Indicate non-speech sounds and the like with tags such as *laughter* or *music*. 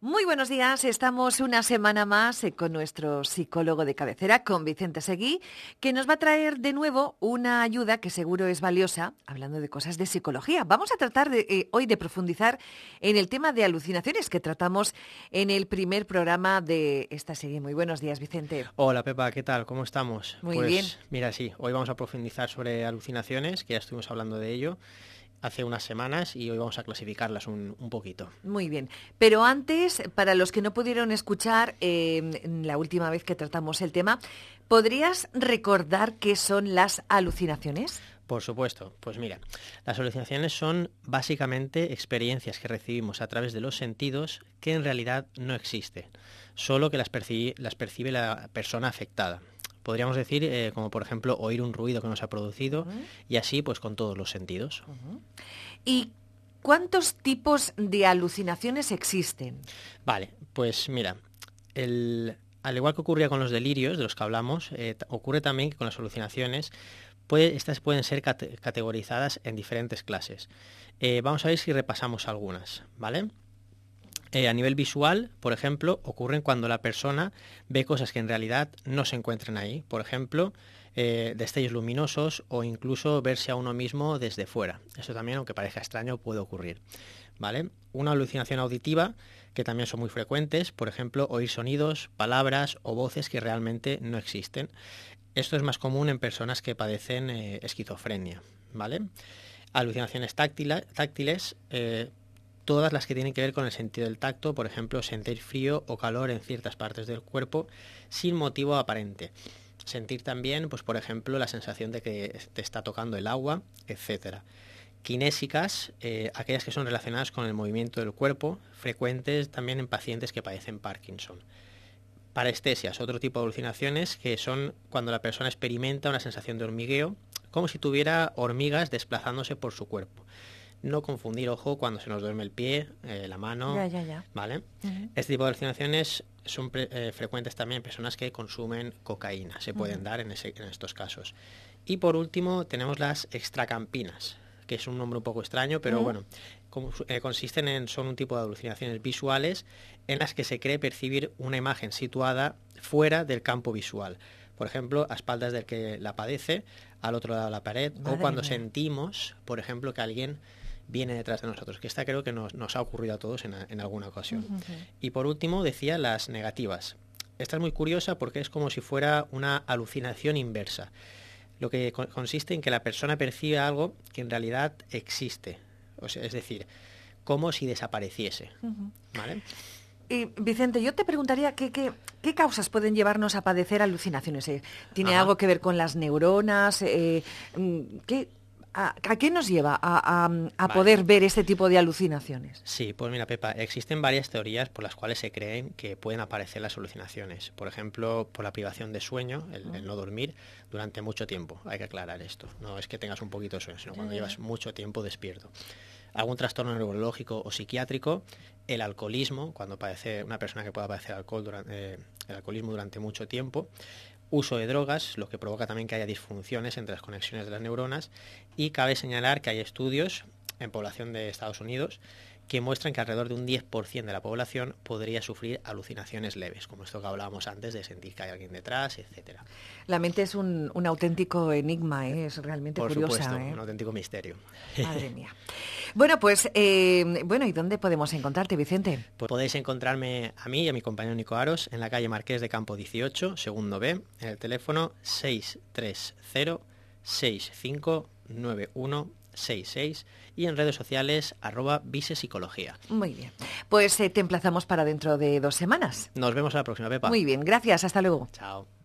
Muy buenos días, estamos una semana más eh, con nuestro psicólogo de cabecera, con Vicente Seguí, que nos va a traer de nuevo una ayuda que seguro es valiosa, hablando de cosas de psicología. Vamos a tratar de, eh, hoy de profundizar en el tema de alucinaciones que tratamos en el primer programa de esta serie. Muy buenos días, Vicente. Hola, Pepa, ¿qué tal? ¿Cómo estamos? Muy bien. Mira, sí, hoy vamos a profundizar sobre alucinaciones, que ya estuvimos hablando de ello hace unas semanas y hoy vamos a clasificarlas un, poquito. Muy bien. Pero antes, para los que no pudieron escuchar eh, la última vez que tratamos el tema, ¿podrías recordar qué son las alucinaciones? Por supuesto. Pues mira, las alucinaciones son básicamente experiencias que recibimos a través de los sentidos que en realidad no existen, solo que las, las percibe la persona afectada podríamos decir, eh, como por ejemplo oír un ruido que nos ha producido y así pues con todos los sentidos. ¿Y cuántos tipos de alucinaciones existen? Vale, pues mira, al igual que ocurría con los delirios de los que hablamos, eh, ocurre también que con las alucinaciones estas pueden ser categorizadas en diferentes clases. Eh, vamos a ver si repasamos algunas, ¿vale? Eh, a nivel visual, por ejemplo, ocurren cuando la persona ve cosas que en realidad no se encuentran ahí. Por ejemplo, eh, destellos luminosos o incluso verse a uno mismo desde fuera. Eso también, aunque parezca extraño, puede ocurrir. ¿Vale? Una alucinación auditiva, que también son muy frecuentes, por ejemplo, oír sonidos, palabras o voces que realmente no existen. Esto es más común en personas que padecen eh, esquizofrenia. ¿Vale? Alucinaciones táctiles, todas las que tienen que ver con el sentido del tacto, por ejemplo, sentir frío o calor en ciertas partes del cuerpo sin motivo aparente. Sentir también, pues por ejemplo, la sensación de que te está tocando el agua, etc. Kinésicas, eh, aquellas que son relacionadas con el movimiento del cuerpo, frecuentes también en pacientes que padecen Parkinson. Parestesias, otro tipo de alucinaciones que son cuando la persona experimenta una sensación de hormigueo, como si tuviera hormigas desplazándose por su cuerpo. No confundir, ojo, cuando se nos duerme el pie, eh, la mano. ¿Vale? Este tipo de alucinaciones son eh, frecuentes también en personas que consumen cocaína. Se pueden dar en, estos casos. Y por último, tenemos las extracampinas, que es un nombre un poco extraño, pero bueno, eh, consisten en, son un tipo de alucinaciones visuales en las que se cree percibir una imagen situada fuera del campo visual. Por ejemplo, a espaldas del que la padece, al otro lado de la pared, o cuando sentimos, por ejemplo, que alguien viene detrás de nosotros, que esta creo que nos, ha ocurrido a todos en, alguna ocasión. Y por último decía las negativas. Esta es muy curiosa porque es como si fuera una alucinación inversa, lo que consiste en que la persona percibe algo que en realidad existe, o sea, es decir, como si desapareciese. Y Vicente, yo te preguntaría ¿qué, qué, causas pueden llevarnos a padecer alucinaciones. Eh, ¿Tiene algo que ver con las neuronas? Eh, mm, ¿qué, ¿A, qué nos lleva a, poder ver este tipo de alucinaciones? Sí, pues mira, Pepa, existen varias teorías por las cuales se creen que pueden aparecer las alucinaciones. Por ejemplo, por la privación de sueño, el, no dormir durante mucho tiempo. Hay que aclarar esto. No es que tengas un poquito de sueño, sino cuando llevas mucho tiempo despierto. Algún trastorno neurológico o psiquiátrico, el alcoholismo, cuando padece una persona que pueda padecer alcohol durante, eh, el alcoholismo durante mucho tiempo, uso de drogas, lo que provoca también que haya disfunciones entre las conexiones de las neuronas y cabe señalar que hay estudios en población de Estados Unidos que muestran que alrededor de un 10% de la población podría sufrir alucinaciones leves, como esto que hablábamos antes de sentir que hay alguien detrás, etcétera. La mente es un, auténtico enigma, ¿eh? es realmente Por curiosa. Supuesto, ¿eh? un auténtico misterio. Madre *laughs* mía. Bueno, pues, eh, bueno, ¿y dónde podemos encontrarte, Vicente? Pues podéis encontrarme a mí y a mi compañero Nico Aros en la calle Marqués de Campo 18, segundo B, en el teléfono 630 6591 66 y en redes sociales arroba visepsicología. Muy bien. Pues eh, te emplazamos para dentro de dos semanas. Nos vemos a la próxima, Pepa. Muy bien, gracias. Hasta luego. Chao.